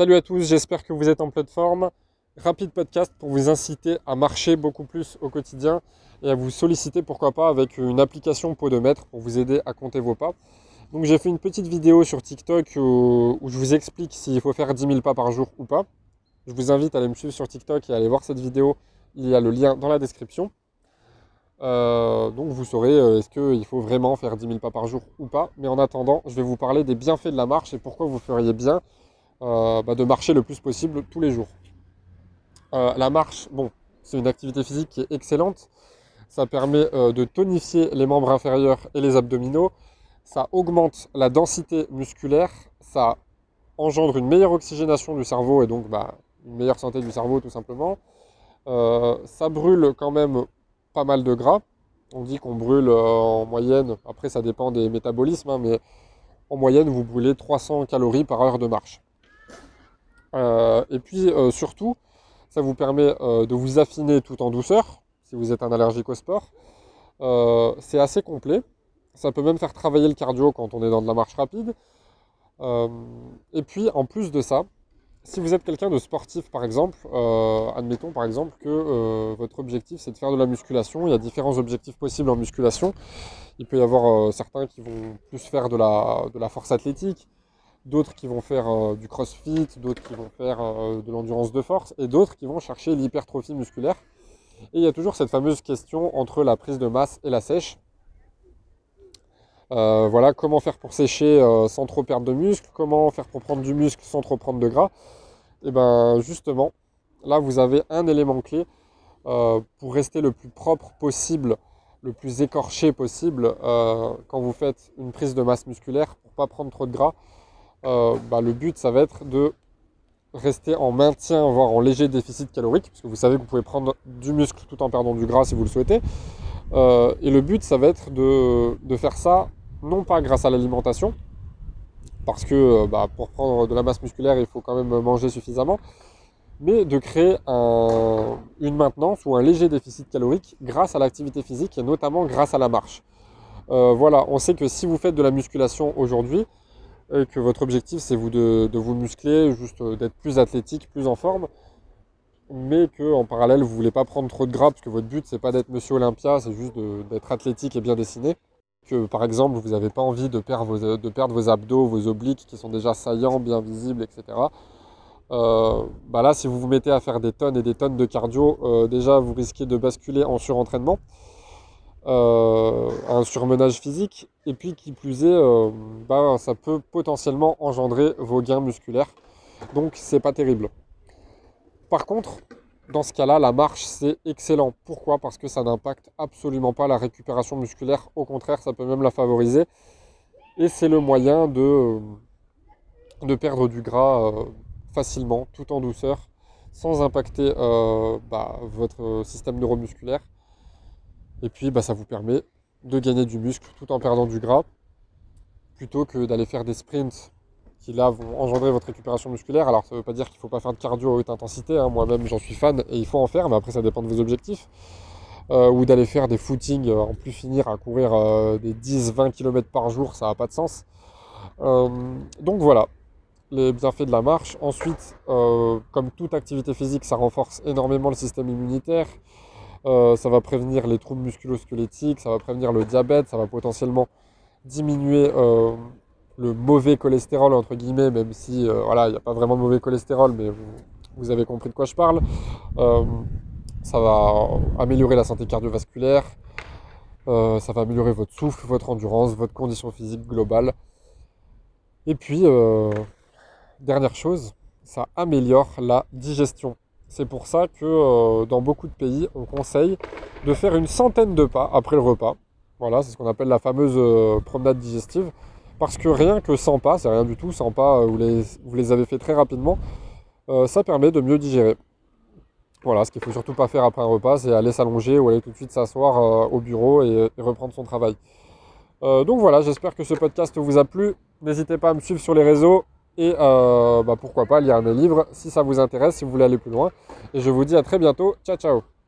Salut à tous, j'espère que vous êtes en plateforme. Rapide podcast pour vous inciter à marcher beaucoup plus au quotidien et à vous solliciter pourquoi pas avec une application podomètre pour vous aider à compter vos pas. Donc j'ai fait une petite vidéo sur TikTok où, je vous explique s'il faut faire 10 000 pas par jour ou pas. Je vous invite à aller me suivre sur TikTok et aller voir cette vidéo. Il y a le lien dans la description. Euh, donc vous saurez euh, est-ce qu'il faut vraiment faire 10 000 pas par jour ou pas. Mais en attendant, je vais vous parler des bienfaits de la marche et pourquoi vous feriez bien euh, bah, de marcher le plus possible tous les jours. la marche, bon, c'est une activité physique qui est excellente. Ça permet de tonifier les membres inférieurs et les abdominaux. Ça augmente la densité musculaire. Ça engendre une meilleure oxygénation du cerveau et donc bah, une meilleure santé du cerveau tout simplement. ça brûle quand même pas mal de gras. On dit qu'on brûle euh, en moyenne, après ça dépend des métabolismes, hein, mais en moyenne vous brûlez 300 calories par heure de marche. Euh, et puis euh, surtout, ça vous permet de vous affiner tout en douceur, si vous êtes un allergique au sport. c'est assez complet. Ça peut même faire travailler le cardio quand on est dans de la marche rapide. et puis en plus de ça, si vous êtes quelqu'un de sportif par exemple, euh, admettons par exemple que euh, votre objectif c'est de faire de la musculation, il y a différents objectifs possibles en musculation. Il peut y avoir euh, certains qui vont plus faire de la, de la force athlétique, d'autres qui vont faire du crossfit, d'autres qui vont faire de l'endurance de force, et d'autres qui vont chercher l'hypertrophie musculaire. Et il y a toujours cette fameuse question entre la prise de masse et la sèche. Euh, voilà, comment faire pour sécher euh, sans trop perdre de muscle, comment faire pour prendre du muscle sans trop prendre de gras? Et eh bien justement, là vous avez un élément clé euh, pour rester le plus propre possible, le plus écorché possible quand vous faites une prise de masse musculaire pour pas prendre trop de gras. Bah, le but ça va être de rester en maintien, voire en léger déficit calorique, parce que vous savez que vous pouvez prendre du muscle tout en perdant du gras si vous le souhaitez. et le but, ça va être de, de faire ça non pas grâce à l'alimentation, parce que euh, bah, pour prendre de la masse musculaire, il faut quand même manger suffisamment, mais de créer une maintenance ou un léger déficit calorique grâce à l'activité physique et notamment grâce à la marche. Euh, voilà, on sait que si vous faites de la musculation aujourd'hui, et que votre objectif c'est vous de, vous muscler, juste euh, d'être plus athlétique, plus en forme, mais qu'en parallèle vous voulez pas prendre trop de gras parce que votre but c'est pas d'être Monsieur Olympia, c'est juste d'être athlétique et bien dessiné que par exemple vous n'avez pas envie de perdre, vos, abdos, vos obliques qui sont déjà saillants, bien visibles, etc. Euh, bah là, si vous vous mettez à faire des tonnes et des tonnes de cardio, euh, déjà vous risquez de basculer en surentraînement, un surmenage physique, et puis qui plus est, bah, ça peut potentiellement engendrer vos gains musculaires. Donc c'est pas terrible. Par contre, dans ce cas-là, la marche, c'est excellent. Pourquoi? Parce que ça n'impacte absolument pas la récupération musculaire. Au contraire, ça peut même la favoriser. Et c'est le moyen de, euh, perdre du gras euh, facilement, tout en douceur, sans impacter euh, bah, votre système neuromusculaire. Et puis, bah, ça vous permet de gagner du muscle tout en perdant du gras, plutôt que d'aller faire des sprints qui là vont engendrer votre récupération musculaire. Alors ça ne veut pas dire qu'il ne faut pas faire de cardio à haute intensité, hein. moi-même j'en suis fan et il faut en faire, mais après ça dépend de vos objectifs. Euh, ou d'aller faire des footings euh, en plus finir à courir euh, des 10-20 km par jour, ça n'a pas de sens. donc voilà, les bienfaits de la marche. Ensuite, comme toute activité physique, ça renforce énormément le système immunitaire. Ça va prévenir les troubles musculo-squelettiques, ça va prévenir le diabète, ça va potentiellement diminuer le mauvais cholestérol, entre guillemets, même si euh, voilà, il n'y a pas vraiment de mauvais cholestérol, mais vous, avez compris de quoi je parle. Euh, ça va améliorer la santé cardiovasculaire, euh, ça va améliorer votre souffle, votre endurance, votre condition physique globale. Et puis, dernière chose, ça améliore la digestion. C'est pour ça que dans beaucoup de pays, on conseille de faire une centaine de pas après le repas. Voilà, c'est ce qu'on appelle la fameuse promenade digestive. Parce que rien que 100 pas, c'est rien du tout, 100 pas, euh, vous les, avez fait très rapidement, euh, ça permet de mieux digérer. Voilà, ce qu'il ne faut surtout pas faire après un repas, c'est aller s'allonger ou aller tout de suite s'asseoir euh, au bureau et, reprendre son travail. donc voilà, j'espère que ce podcast vous a plu. N'hésitez pas à me suivre sur les réseaux et bah, pourquoi pas lire mes livres si ça vous intéresse, si vous voulez aller plus loin. Et je vous dis à très bientôt. Ciao ciao